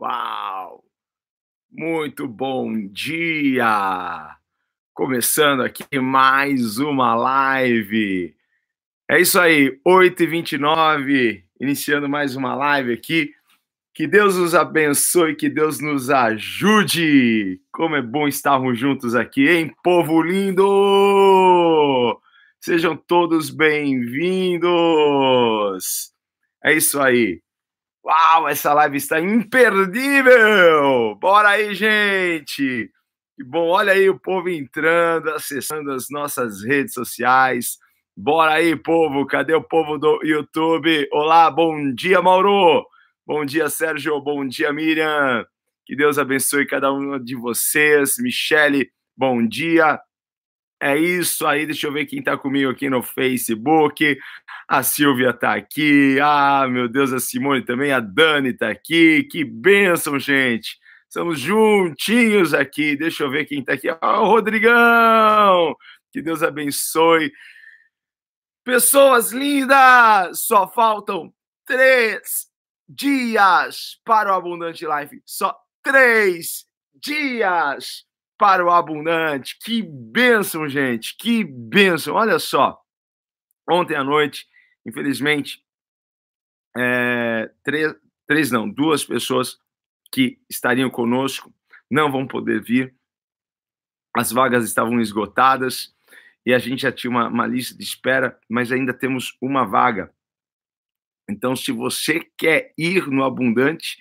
Uau! Muito bom dia! Começando aqui mais uma live. É isso aí, 8h29, iniciando mais uma live aqui. Que Deus nos abençoe, que Deus nos ajude. Como é bom estarmos juntos aqui, hein, povo lindo! Sejam todos bem-vindos. É isso aí. Uau, essa live está imperdível! Bora aí, gente! Que bom, olha aí o povo entrando, acessando as nossas redes sociais. Bora aí, povo! Cadê o povo do YouTube? Olá, bom dia, Mauro! Bom dia, Sérgio! Bom dia, Miriam! Que Deus abençoe cada um de vocês. Michele, bom dia! É isso aí, deixa eu ver quem está comigo aqui no Facebook. A Silvia está aqui. Ah, meu Deus, a Simone também. A Dani está aqui. Que bênção, gente. Estamos juntinhos aqui. Deixa eu ver quem está aqui. Ah, o Rodrigão. Que Deus abençoe. Pessoas lindas, só faltam três dias para o Abundante Life. Só três dias para o abundante. Que bênção, gente, que bênção. Olha só, ontem à noite, infelizmente, é, três, três não, duas pessoas que estariam conosco não vão poder vir. As vagas estavam esgotadas e a gente já tinha uma, uma lista de espera, mas ainda temos uma vaga. Então, se você quer ir no abundante,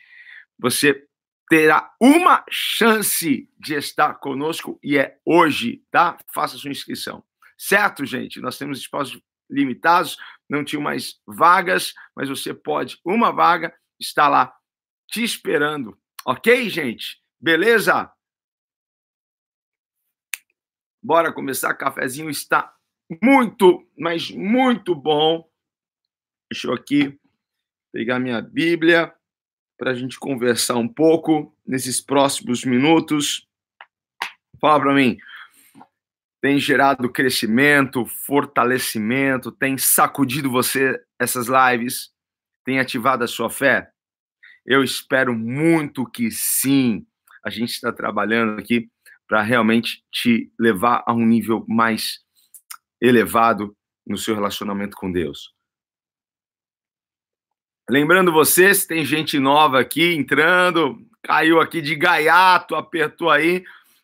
você terá uma chance de estar conosco e é hoje, tá? Faça sua inscrição. Certo, gente? Nós temos espaços limitados, não tinha mais vagas, mas você pode, uma vaga está lá te esperando. Ok, gente? Beleza? Bora começar. Cafezinho está muito, mas muito bom. Deixa eu aqui pegar minha Bíblia para a gente conversar um pouco nesses próximos minutos. Fala para mim. Tem gerado crescimento, fortalecimento, tem sacudido você essas lives, tem ativado a sua fé? Eu espero muito que sim. A gente está trabalhando aqui para realmente te levar a um nível mais elevado no seu relacionamento com Deus. Lembrando vocês, tem gente nova aqui entrando, caiu aqui de gaiato, apertou aí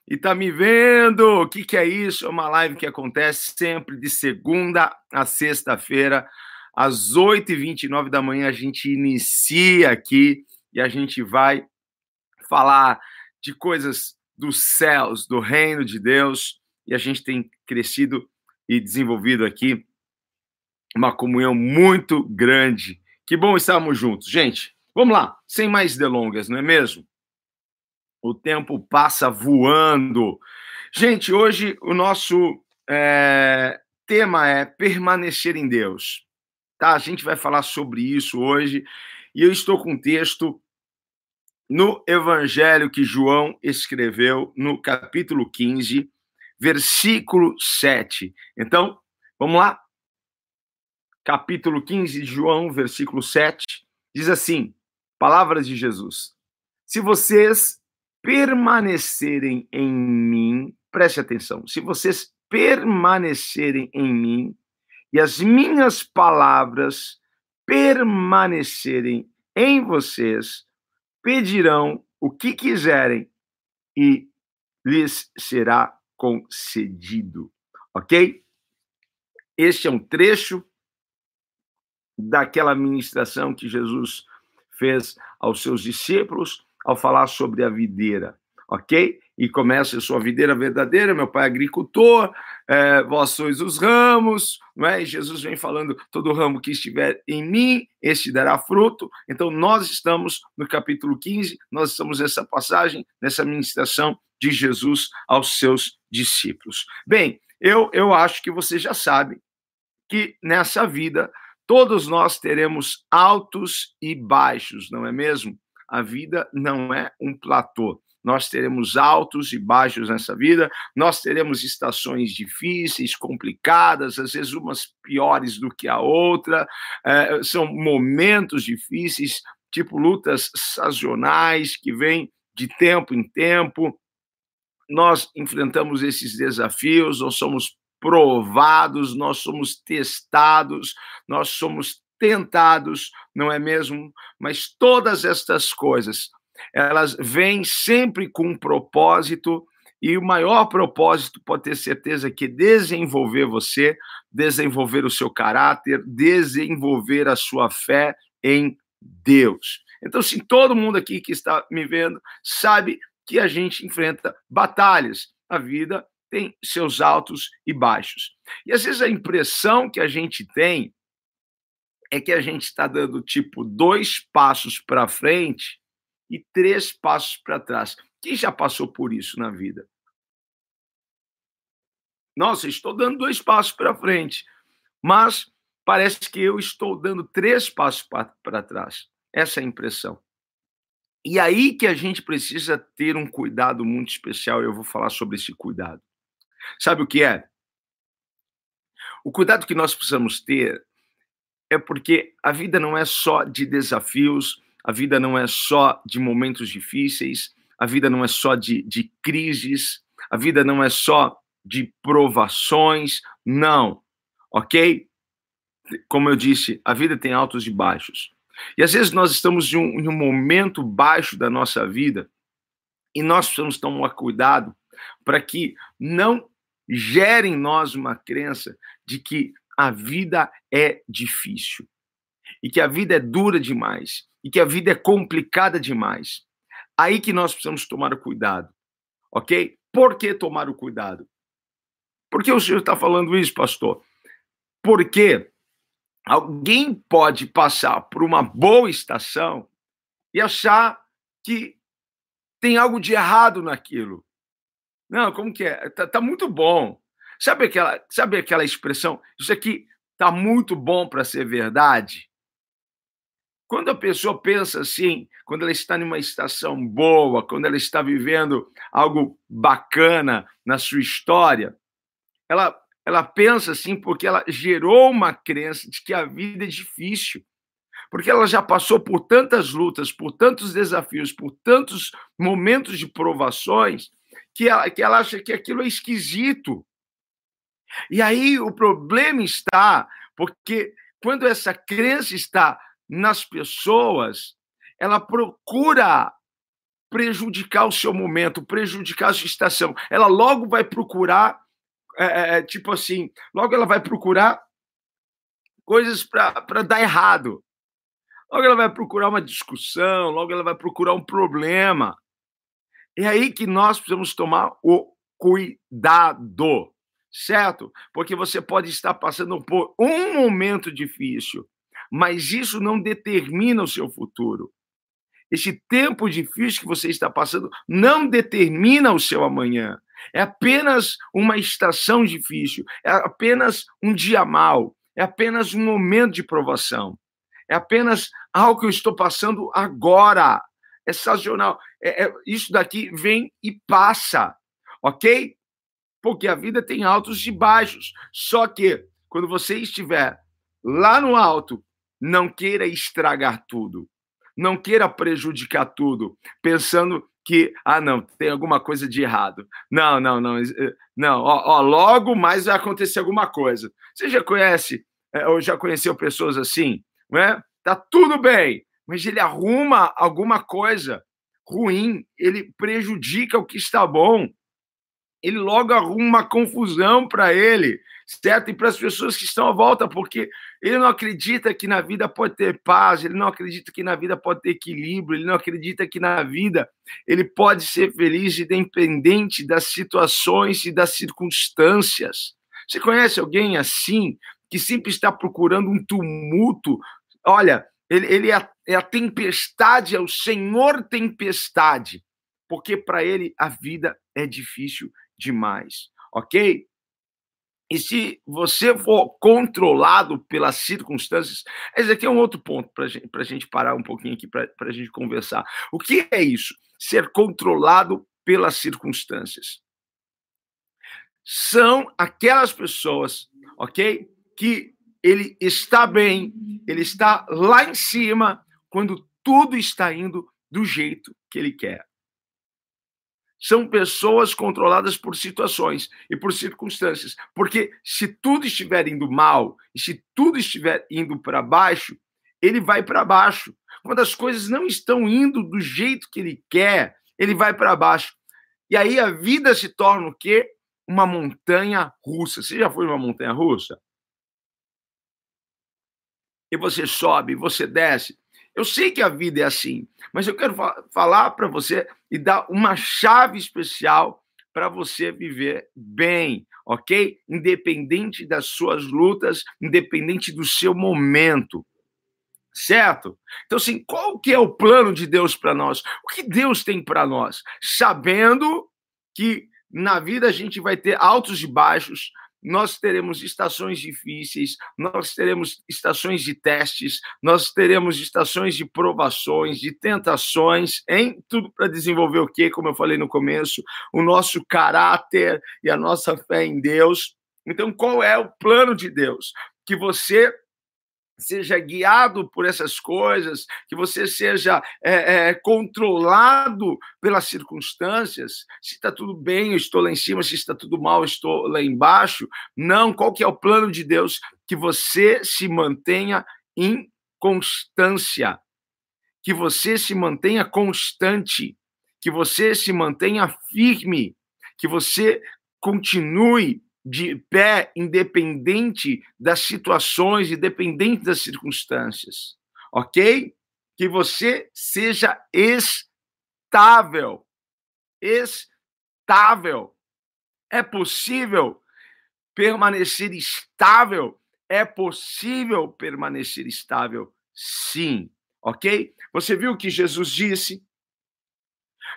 e tá me vendo. O que, que é isso? É uma live que acontece sempre de segunda a sexta-feira, às 8h29 da manhã. A gente inicia aqui e a gente vai falar de coisas dos céus, do reino de Deus, e a gente tem crescido e desenvolvido aqui uma comunhão muito grande que bom estarmos juntos. Gente, vamos lá, sem mais delongas, não é mesmo? O tempo passa voando. Gente, hoje o nosso é, tema é permanecer em Deus. Tá? A gente vai falar sobre isso hoje. E eu estou com um texto no Evangelho que João escreveu, no capítulo 15, versículo 7. Então, vamos lá? Capítulo 15 de João, versículo 7, diz assim: Palavras de Jesus. Se vocês permanecerem em mim, preste atenção, se vocês permanecerem em mim e as minhas palavras permanecerem em vocês, pedirão o que quiserem e lhes será concedido. Ok? Este é um trecho daquela ministração que Jesus fez aos seus discípulos ao falar sobre a videira, ok? E começa a sua videira verdadeira, meu pai é agricultor, é, vós sois os ramos, não é? E Jesus vem falando, todo ramo que estiver em mim, este dará fruto. Então, nós estamos no capítulo 15, nós estamos nessa passagem, nessa ministração de Jesus aos seus discípulos. Bem, eu, eu acho que você já sabe que nessa vida Todos nós teremos altos e baixos, não é mesmo? A vida não é um platô. Nós teremos altos e baixos nessa vida, nós teremos estações difíceis, complicadas, às vezes umas piores do que a outra, é, são momentos difíceis, tipo lutas sazonais que vêm de tempo em tempo. Nós enfrentamos esses desafios, nós somos provados, nós somos testados, nós somos tentados, não é mesmo? Mas todas estas coisas, elas vêm sempre com um propósito, e o maior propósito, pode ter certeza, que é desenvolver você, desenvolver o seu caráter, desenvolver a sua fé em Deus. Então, se todo mundo aqui que está me vendo sabe que a gente enfrenta batalhas. A vida tem seus altos e baixos. E às vezes a impressão que a gente tem é que a gente está dando tipo dois passos para frente e três passos para trás. Quem já passou por isso na vida? Nossa, estou dando dois passos para frente, mas parece que eu estou dando três passos para trás. Essa é a impressão. E aí que a gente precisa ter um cuidado muito especial, eu vou falar sobre esse cuidado. Sabe o que é? O cuidado que nós precisamos ter é porque a vida não é só de desafios, a vida não é só de momentos difíceis, a vida não é só de, de crises, a vida não é só de provações, não, ok? Como eu disse, a vida tem altos e baixos. E às vezes nós estamos em um, em um momento baixo da nossa vida e nós precisamos tomar cuidado para que não gere em nós uma crença de que a vida é difícil e que a vida é dura demais e que a vida é complicada demais. Aí que nós precisamos tomar o cuidado, ok? Por que tomar o cuidado? Por que o senhor está falando isso, pastor? Porque alguém pode passar por uma boa estação e achar que tem algo de errado naquilo. Não, como que é? Tá, tá muito bom. Sabe aquela, sabe aquela expressão? Isso aqui tá muito bom para ser verdade. Quando a pessoa pensa assim, quando ela está numa estação boa, quando ela está vivendo algo bacana na sua história, ela ela pensa assim porque ela gerou uma crença de que a vida é difícil. Porque ela já passou por tantas lutas, por tantos desafios, por tantos momentos de provações, que ela, que ela acha que aquilo é esquisito. E aí o problema está porque quando essa crença está nas pessoas, ela procura prejudicar o seu momento, prejudicar a sua estação. Ela logo vai procurar é, tipo assim, logo ela vai procurar coisas para dar errado. Logo ela vai procurar uma discussão, logo ela vai procurar um problema. É aí que nós precisamos tomar o cuidado, certo? Porque você pode estar passando por um momento difícil, mas isso não determina o seu futuro. Esse tempo difícil que você está passando não determina o seu amanhã. É apenas uma estação difícil, é apenas um dia mau, é apenas um momento de provação, é apenas algo que eu estou passando agora. É sazonal. É, é, isso daqui vem e passa, ok? Porque a vida tem altos e baixos. Só que quando você estiver lá no alto, não queira estragar tudo, não queira prejudicar tudo, pensando que, ah, não, tem alguma coisa de errado. Não, não, não, eh, não, ó, ó, logo mais vai acontecer alguma coisa. Você já conhece, eh, ou já conheceu pessoas assim, não é? Tá tudo bem, mas ele arruma alguma coisa ruim, ele prejudica o que está bom, ele logo arruma uma confusão para ele, certo? E para as pessoas que estão à volta, porque ele não acredita que na vida pode ter paz, ele não acredita que na vida pode ter equilíbrio, ele não acredita que na vida ele pode ser feliz independente das situações e das circunstâncias. Você conhece alguém assim, que sempre está procurando um tumulto? Olha, ele, ele é, a, é a tempestade, é o Senhor tempestade, porque para ele a vida é difícil demais, ok? E se você for controlado pelas circunstâncias, esse aqui é um outro ponto para gente, a gente parar um pouquinho aqui para a gente conversar. O que é isso? Ser controlado pelas circunstâncias. São aquelas pessoas, ok? Que ele está bem, ele está lá em cima, quando tudo está indo do jeito que ele quer. São pessoas controladas por situações e por circunstâncias. Porque se tudo estiver indo mal, e se tudo estiver indo para baixo, ele vai para baixo. Quando as coisas não estão indo do jeito que ele quer, ele vai para baixo. E aí a vida se torna o quê? Uma montanha russa. Você já foi uma montanha russa? E você sobe, você desce. Eu sei que a vida é assim, mas eu quero falar para você e dar uma chave especial para você viver bem, ok? Independente das suas lutas, independente do seu momento. Certo? Então, assim, qual que é o plano de Deus para nós? O que Deus tem para nós? Sabendo que na vida a gente vai ter altos e baixos, nós teremos estações difíceis, nós teremos estações de testes, nós teremos estações de provações, de tentações, em tudo para desenvolver o quê? Como eu falei no começo, o nosso caráter e a nossa fé em Deus. Então, qual é o plano de Deus? Que você seja guiado por essas coisas, que você seja é, é, controlado pelas circunstâncias. Se está tudo bem, eu estou lá em cima. Se está tudo mal, eu estou lá embaixo. Não. Qual que é o plano de Deus? Que você se mantenha em constância, que você se mantenha constante, que você se mantenha firme, que você continue de pé, independente das situações, independente das circunstâncias, ok? Que você seja estável. Estável. É possível permanecer estável? É possível permanecer estável? Sim, ok? Você viu o que Jesus disse?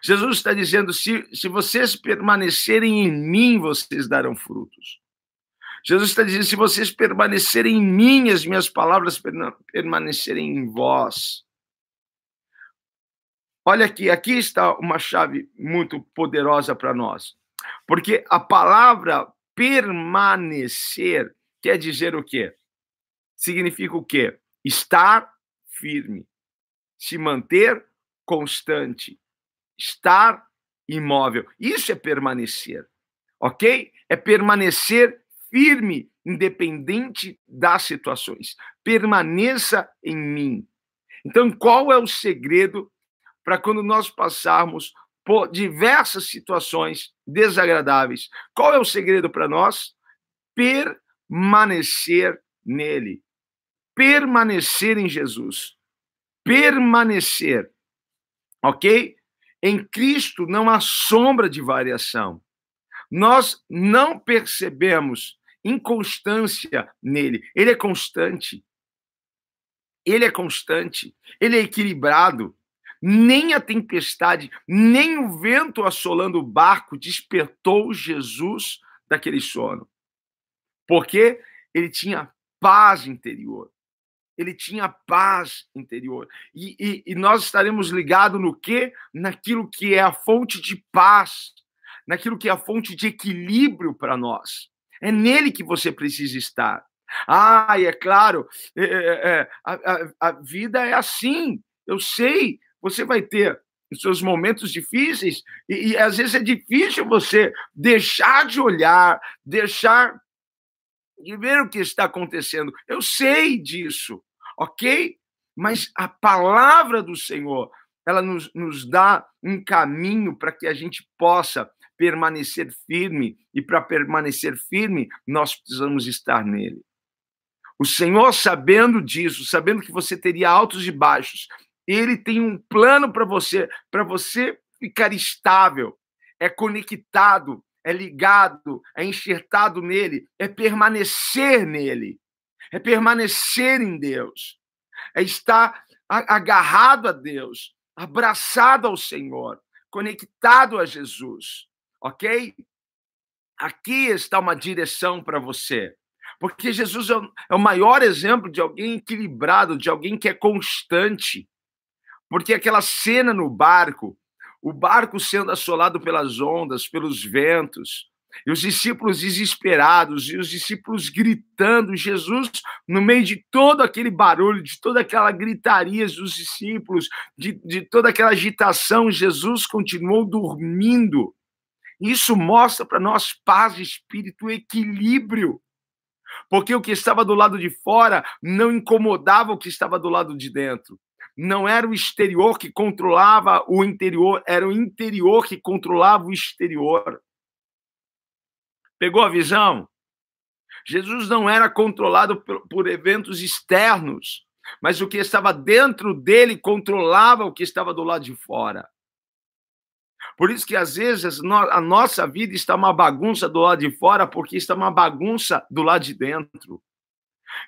Jesus está dizendo: se, se vocês permanecerem em mim, vocês darão frutos. Jesus está dizendo: se vocês permanecerem em mim, as minhas palavras permanecerem em vós. Olha aqui, aqui está uma chave muito poderosa para nós. Porque a palavra permanecer quer dizer o quê? Significa o quê? Estar firme, se manter constante, estar imóvel. Isso é permanecer, ok? É permanecer firme, independente das situações. Permaneça em mim. Então, qual é o segredo para quando nós passarmos por diversas situações desagradáveis? Qual é o segredo para nós? Permanecer nele. Permanecer em Jesus. Permanecer. Ok? Em Cristo não há sombra de variação. Nós não percebemos inconstância nele. Ele é constante. Ele é constante. Ele é equilibrado. Nem a tempestade, nem o vento assolando o barco despertou Jesus daquele sono. Porque ele tinha paz interior ele tinha paz interior. E, e, e nós estaremos ligados no quê? Naquilo que é a fonte de paz, naquilo que é a fonte de equilíbrio para nós. É nele que você precisa estar. Ah, é claro, é, é, é a, a, a vida é assim. Eu sei, você vai ter os seus momentos difíceis, e, e, às vezes é difícil você deixar de olhar, deixar de ver o que está acontecendo. Eu sei disso ok? Mas a palavra do Senhor, ela nos, nos dá um caminho para que a gente possa permanecer firme, e para permanecer firme, nós precisamos estar nele. O Senhor, sabendo disso, sabendo que você teria altos e baixos, ele tem um plano para você, para você ficar estável, é conectado, é ligado, é enxertado nele, é permanecer nele é permanecer em Deus, é estar agarrado a Deus, abraçado ao Senhor, conectado a Jesus, ok? Aqui está uma direção para você. Porque Jesus é o maior exemplo de alguém equilibrado, de alguém que é constante. Porque aquela cena no barco, o barco sendo assolado pelas ondas, pelos ventos, E os discípulos desesperados, e os discípulos gritando, Jesus, no meio de todo aquele barulho, de toda aquela gritaria dos discípulos, de, de toda aquela agitação, Jesus continuou dormindo. Isso mostra para nós paz espírito, equilíbrio. Porque o que estava do lado de fora não incomodava o que estava do lado de dentro. Não era o exterior que controlava o interior, era o interior que controlava o exterior. Pegou a visão? Jesus não era controlado por, eventos externos, mas o que estava dentro dele controlava o que estava do lado de fora. Por isso que às vezes a nossa vida está uma bagunça do lado de fora, porque está uma bagunça do lado de dentro.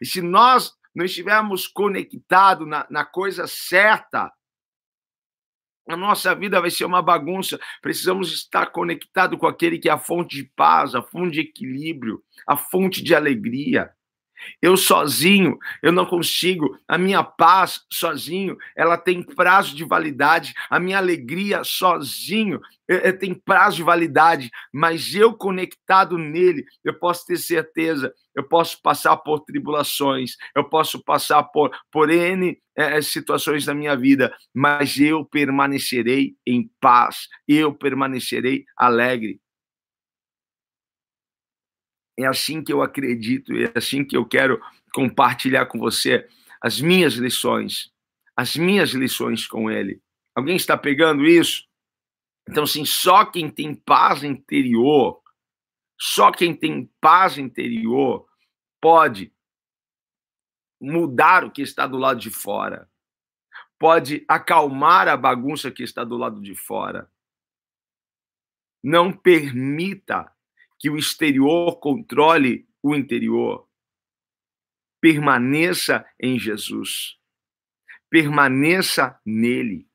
E se nós não estivermos conectados na, na coisa certa, a nossa vida vai ser uma bagunça. Precisamos estar conectados com aquele que é a fonte de paz, a fonte de equilíbrio, a fonte de alegria. Eu sozinho, eu não consigo. A minha paz sozinho, ela tem prazo de validade. A minha alegria sozinho é, é, tem prazo de validade. Mas eu conectado nele, eu posso ter certeza. Eu posso passar por tribulações, eu posso passar por, por N é, é, situações da minha vida, mas eu permanecerei em paz, eu permanecerei alegre. É assim que eu acredito, é assim que eu quero compartilhar com você as minhas lições, as minhas lições com ele. Alguém está pegando isso? Então, assim, só quem tem paz interior, só quem tem paz interior pode mudar o que está do lado de fora, pode acalmar a bagunça que está do lado de fora. Não permita que o exterior controle o interior. Permaneça em Jesus. Permaneça nele.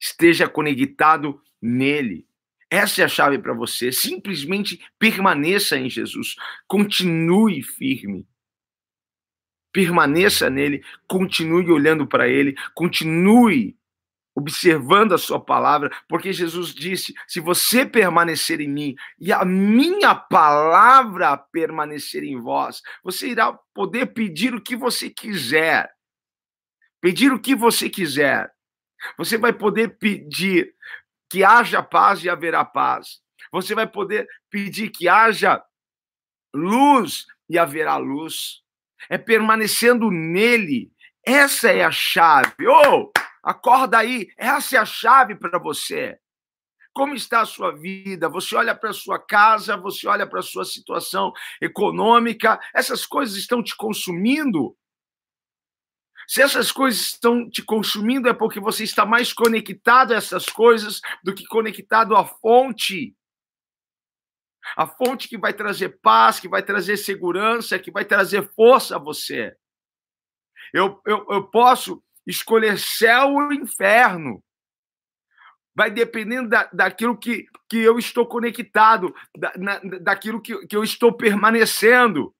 Esteja conectado nele. Essa é a chave para você. Simplesmente permaneça em Jesus. Continue firme. Permaneça nele, continue olhando para ele, continue observando a sua palavra, porque Jesus disse: se você permanecer em mim e a minha palavra permanecer em vós, você irá poder pedir o que você quiser. Pedir o que você quiser. Você vai poder pedir que haja paz e haverá paz. Você vai poder pedir que haja luz e haverá luz. É permanecendo nele. Essa é a chave. Oh! Acorda aí, essa é a chave para você. Como está a sua vida? Você olha para a sua casa, você olha para a sua situação econômica, essas coisas estão te consumindo? Se essas coisas estão te consumindo, é porque você está mais conectado a essas coisas do que conectado à fonte. A fonte que vai trazer paz, que vai trazer segurança, que vai trazer força a você. Eu, eu, eu posso escolher céu ou inferno. Vai dependendo da, daquilo que, que eu estou conectado, da, na, daquilo que, que eu estou permanecendo.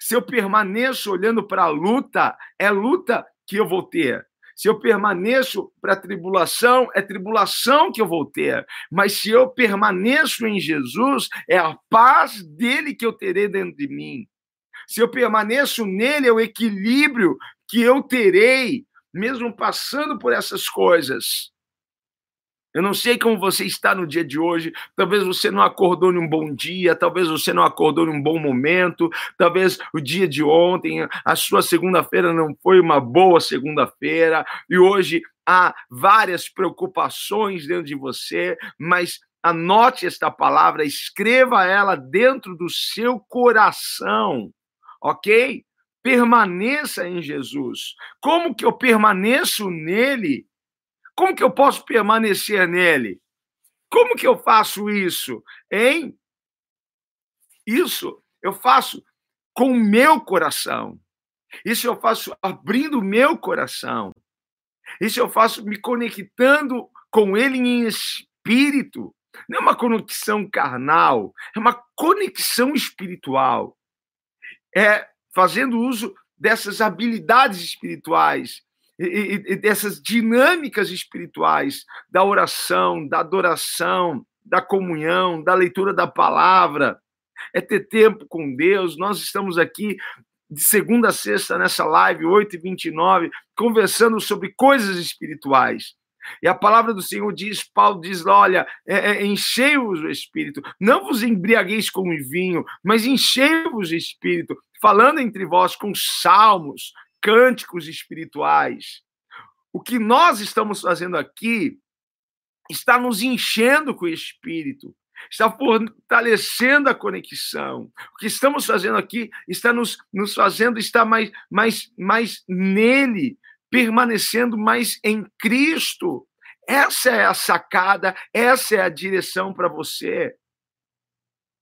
Se eu permaneço olhando para a luta, é luta que eu vou ter. Se eu permaneço para a tribulação, é tribulação que eu vou ter. Mas se eu permaneço em Jesus, é a paz dele que eu terei dentro de mim. Se eu permaneço nele, é o equilíbrio que eu terei mesmo passando por essas coisas. Eu não sei como você está no dia de hoje. Talvez você não acordou num bom dia, talvez você não acordou num bom momento, talvez o dia de ontem, a sua segunda-feira não foi uma boa segunda-feira, e hoje há várias preocupações dentro de você, mas anote esta palavra, escreva ela dentro do seu coração, ok? Permaneça em Jesus. Como que eu permaneço nele? Como que eu posso permanecer nele? Como que eu faço isso? Hein? Isso eu faço com o meu coração. Isso eu faço abrindo o meu coração. Isso eu faço me conectando com ele em espírito. Não é uma conexão carnal, é uma conexão espiritual. É fazendo uso dessas habilidades espirituais e, e, dessas dinâmicas espirituais da oração, da adoração, da comunhão, da leitura da palavra, é ter tempo com Deus. Nós estamos aqui de segunda a sexta nessa live, 8 e 29, conversando sobre coisas espirituais. E a palavra do Senhor diz, Paulo diz, olha, é, é, enchei-vos o Espírito, não vos embriagueis com vinho, mas enchei-vos o Espírito, falando entre vós com salmos, cânticos espirituais. O que nós estamos fazendo aqui está nos enchendo com o Espírito, está fortalecendo a conexão. O que estamos fazendo aqui está nos, nos fazendo estar mais, mais, mais nele, permanecendo mais em Cristo. Essa é a sacada, essa é a direção para você.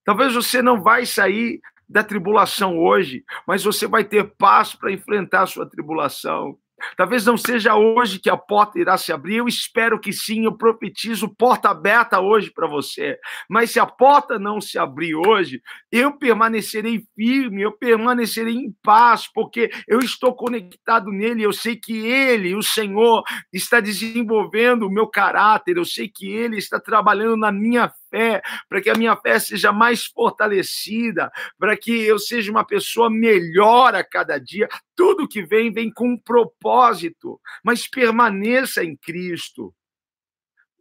Talvez você não vai sair da tribulação hoje, mas você vai ter paz para enfrentar a sua tribulação. Talvez não seja hoje que a porta irá se abrir, eu espero que sim, eu profetizo porta aberta hoje para você. Mas se a porta não se abrir hoje, eu permanecerei firme, eu permanecerei em paz, porque eu estou conectado nele, eu sei que ele, o Senhor, está desenvolvendo o meu caráter, eu sei que ele está trabalhando na minha fé, para que a minha fé seja mais fortalecida, para que eu seja uma pessoa melhor a cada dia. Tudo que vem, vem com um propósito, mas permaneça em Cristo.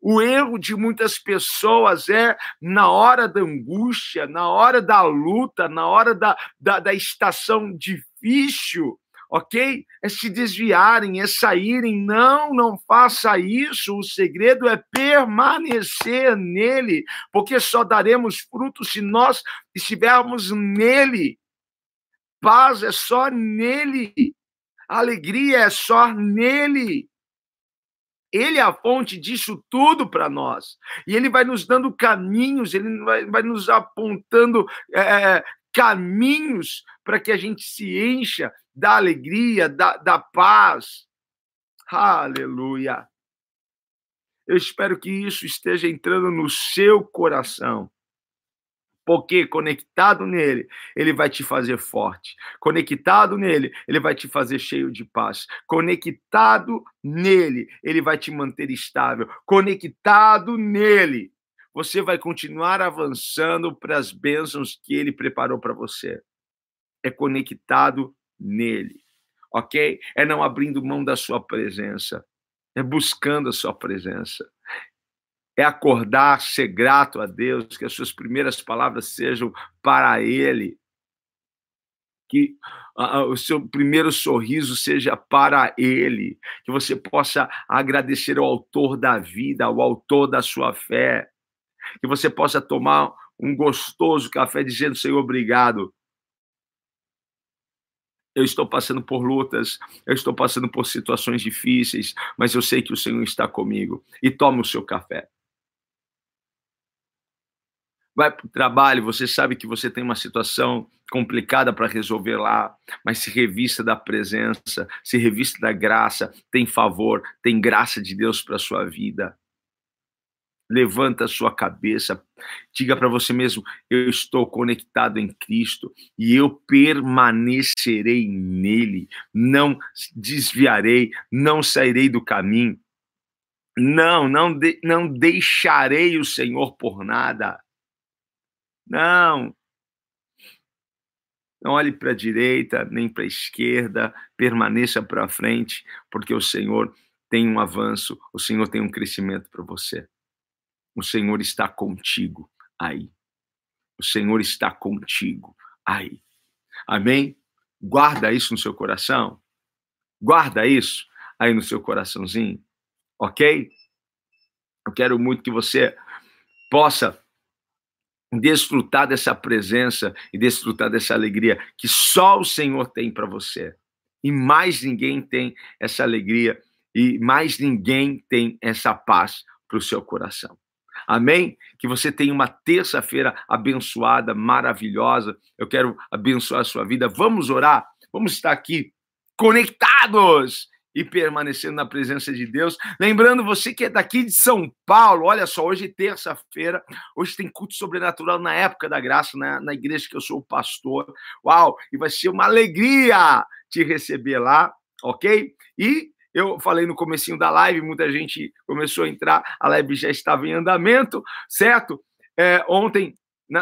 O erro de muitas pessoas é na hora da angústia, na hora da luta, na hora da, da, da estação difícil, ok? É se desviarem, é saírem. Não, não faça isso. O segredo é permanecer nele, porque só daremos frutos se nós estivermos nele. Paz é só nele. Alegria é só nele. Ele é a fonte disso tudo para nós. E ele vai nos dando caminhos, ele vai, vai nos apontando é, caminhos para que a gente se encha da alegria, da, da paz. Aleluia. Eu espero que isso esteja entrando no seu coração. Porque conectado nele, ele vai te fazer forte. Conectado nele, ele vai te fazer cheio de paz. Conectado nele, ele vai te manter estável. Conectado nele, você vai continuar avançando para as bênçãos que ele preparou para você. É conectado nele, ok? É não abrindo mão da sua presença, é buscando a sua presença. É acordar, ser grato a Deus, que as suas primeiras palavras sejam para Ele, que o seu primeiro sorriso seja para Ele, que você possa agradecer ao Autor da vida, ao Autor da sua fé, que você possa tomar um gostoso café dizendo, Senhor, obrigado. Eu estou passando por lutas, eu estou passando por situações difíceis, mas eu sei que o Senhor está comigo. E tome o seu café. Vai para o trabalho, você sabe que você tem uma situação complicada para resolver lá, mas se revista da presença, se revista da graça, tem favor, tem graça de Deus para sua vida. Levanta a sua cabeça, diga para você mesmo: eu estou conectado em Cristo e eu permanecerei nele, não desviarei, não sairei do caminho. Não, não, de, não deixarei o Senhor por nada. Não. Não olhe para a direita nem para a esquerda, permaneça para frente, porque o Senhor tem um avanço, o Senhor tem um crescimento para você. O Senhor está contigo aí. O Senhor está contigo aí. Amém? Guarda isso no seu coração. Guarda isso aí no seu coraçãozinho. Ok? Eu quero muito que você possa desfrutar dessa presença e desfrutar dessa alegria que só o Senhor tem para você. E mais ninguém tem essa alegria e mais ninguém tem essa paz para o seu coração. Amém? Que você tenha uma terça-feira abençoada, maravilhosa. Eu quero abençoar a sua vida. Vamos orar. Vamos estar aqui conectados e permanecendo na presença de Deus. Lembrando você que é daqui de São Paulo, olha só, hoje é terça-feira, hoje tem culto sobrenatural na época da graça, na, na igreja que eu sou pastor. Uau! E vai ser uma alegria te receber lá, ok? E eu falei no comecinho da live, muita gente começou a entrar, a live já estava em andamento, certo? É, ontem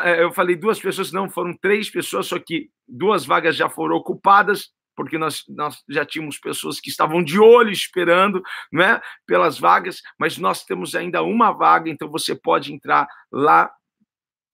é, eu falei duas pessoas, não, foram três pessoas, só que duas vagas já foram ocupadas, porque nós, nós já tínhamos pessoas que estavam de olho esperando né, pelas vagas, mas nós temos ainda uma vaga, então você pode entrar lá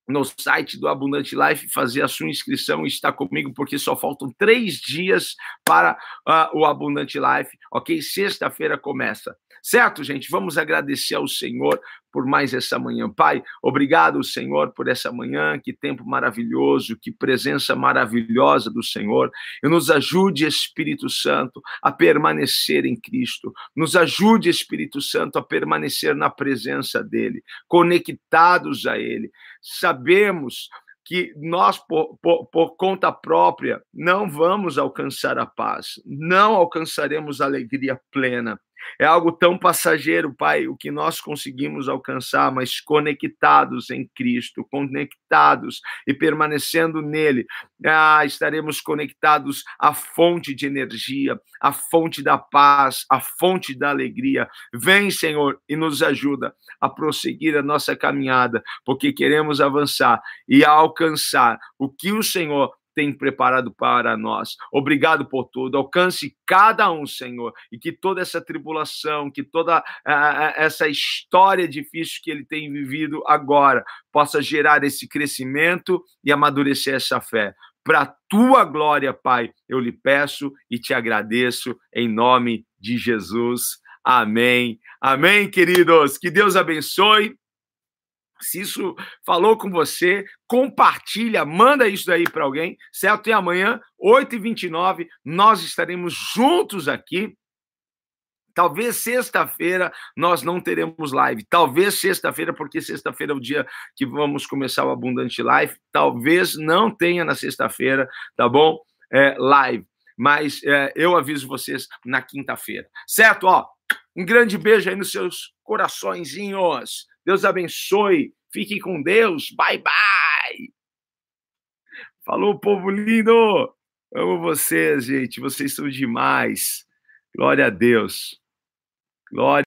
no site do Abundante Life, fazer a sua inscrição e estar comigo, porque só faltam três dias para uh, o Abundante Life, ok? Sexta-feira começa. Certo, gente? Vamos agradecer ao Senhor por mais essa manhã. Pai, obrigado, Senhor, por essa manhã, que tempo maravilhoso, que presença maravilhosa do Senhor. E nos ajude, Espírito Santo, a permanecer em Cristo. Nos ajude, Espírito Santo, a permanecer na presença dEle, conectados a Ele. Sabemos que nós, por, por, por, conta própria, não vamos alcançar a paz, não alcançaremos a alegria plena. É algo tão passageiro, Pai, o que nós conseguimos alcançar, mas conectados em Cristo, conectados e permanecendo nele, ah, estaremos conectados à fonte de energia, à fonte da paz, à fonte da alegria. Vem, Senhor, e nos ajuda a prosseguir a nossa caminhada, porque queremos avançar e alcançar o que o Senhor tem preparado para nós. Obrigado por tudo. Alcance cada um, Senhor, e que toda essa tribulação, que toda uh, essa história difícil que ele tem vivido agora possa gerar esse crescimento e amadurecer essa fé. Para tua glória, Pai, eu lhe peço e te agradeço em nome de Jesus. Amém. Amém, queridos. Que Deus abençoe. Se isso falou com você, compartilha, manda isso daí para alguém, certo? E amanhã, 8h29, nós estaremos juntos aqui. Talvez sexta-feira nós não teremos live. Talvez sexta-feira, porque sexta-feira é o dia que vamos começar o Abundante Live. Talvez não tenha na sexta-feira, tá bom? É, live. Mas é, eu aviso vocês na quinta-feira. Certo? Ó, um grande beijo aí nos seus coraçõezinhos. Deus abençoe. Fique com Deus. Bye, bye. Falou, povo lindo. Amo vocês, gente. Vocês são demais. Glória a Deus. Glória.